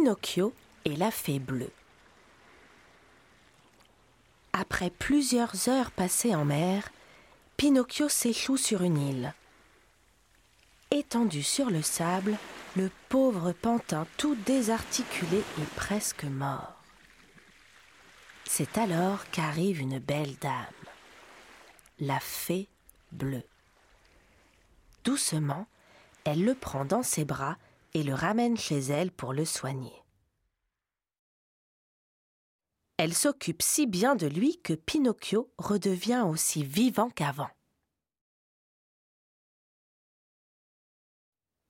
Pinocchio et la fée bleue. Après plusieurs heures passées en mer, Pinocchio s'échoue sur une île. Étendu sur le sable, le pauvre pantin tout désarticulé est presque mort. C'est alors qu'arrive une belle dame, la fée bleue. Doucement, elle le prend dans ses bras et le ramène chez elle pour le soigner. Elle s'occupe si bien de lui que Pinocchio redevient aussi vivant qu'avant.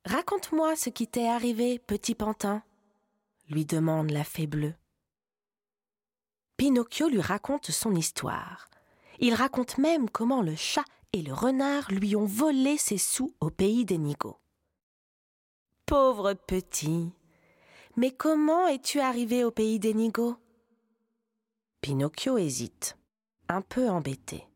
Raconte-moi ce qui t'est arrivé, petit pantin, lui demande la fée bleue. Pinocchio lui raconte son histoire. Il raconte même comment le chat et le renard lui ont volé ses sous au pays des Nigauds. Pauvre petit. Mais comment es-tu arrivé au pays des Nigauds? Pinocchio hésite, un peu embêté.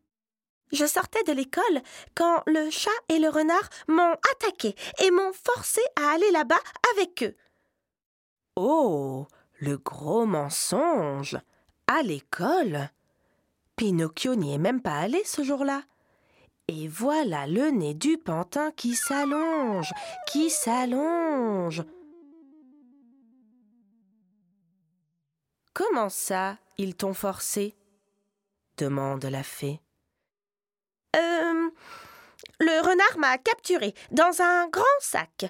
Je sortais de l'école quand le chat et le renard m'ont attaqué et m'ont forcé à aller là-bas avec eux. Oh, le gros mensonge. À l'école? Pinocchio n'y est même pas allé ce jour-là. Et voilà le nez du pantin qui s'allonge, qui s'allonge. Comment ça, ils t'ont forcé? demande la fée. Euh. Le renard m'a capturé dans un grand sac,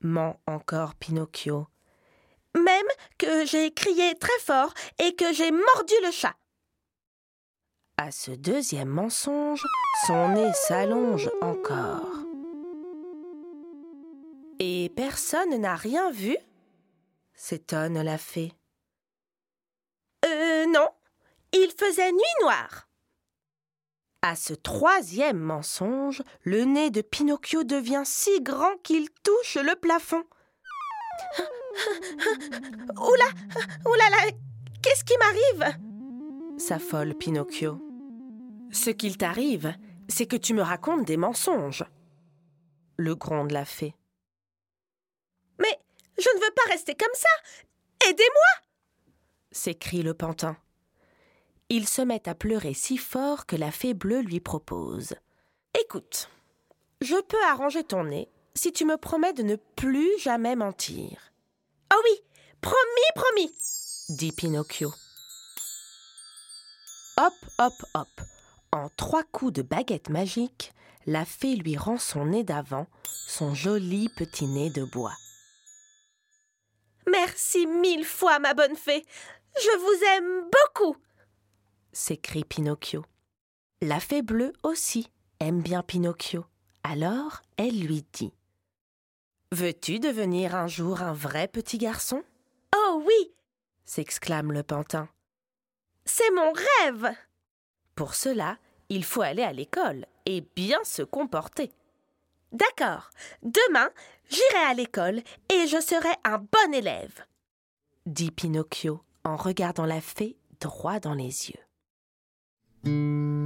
ment encore Pinocchio. Même que j'ai crié très fort et que j'ai mordu le chat. À ce deuxième mensonge, son nez s'allonge encore. Et personne n'a rien vu s'étonne la fée. Euh, non, il faisait nuit noire. À ce troisième mensonge, le nez de Pinocchio devient si grand qu'il touche le plafond. Oula, oula là, qu'est-ce qui m'arrive? S'affole Pinocchio. Ce qu'il t'arrive, c'est que tu me racontes des mensonges. Le gronde la fée. Mais je ne veux pas rester comme ça. Aidez-moi s'écrie le pantin. Il se met à pleurer si fort que la fée bleue lui propose. Écoute, je peux arranger ton nez si tu me promets de ne plus jamais mentir. Oh oui, promis, promis, dit Pinocchio. Hop, hop, hop. En trois coups de baguette magique, la fée lui rend son nez d'avant, son joli petit nez de bois. Merci mille fois, ma bonne fée. Je vous aime beaucoup s'écrie Pinocchio. La fée bleue aussi aime bien Pinocchio. Alors elle lui dit Veux-tu devenir un jour un vrai petit garçon? Oh oui s'exclame le pantin. C'est mon rêve Pour cela, il faut aller à l'école et bien se comporter. D'accord, demain, j'irai à l'école et je serai un bon élève, dit Pinocchio en regardant la fée droit dans les yeux.